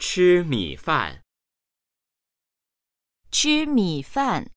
吃米饭。吃米饭。